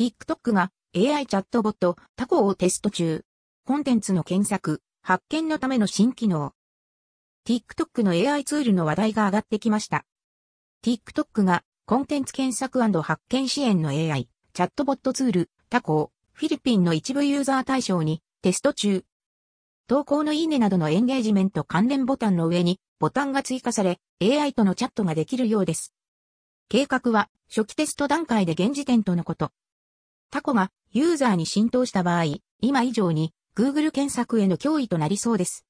TikTok が AI チャットボットタコをテスト中。コンテンツの検索、発見のための新機能。TikTok の AI ツールの話題が上がってきました。TikTok がコンテンツ検索発見支援の AI チャットボットツールタコをフィリピンの一部ユーザー対象にテスト中。投稿のいいねなどのエンゲージメント関連ボタンの上にボタンが追加され AI とのチャットができるようです。計画は初期テスト段階で現時点とのこと。タコがユーザーに浸透した場合、今以上に Google 検索への脅威となりそうです。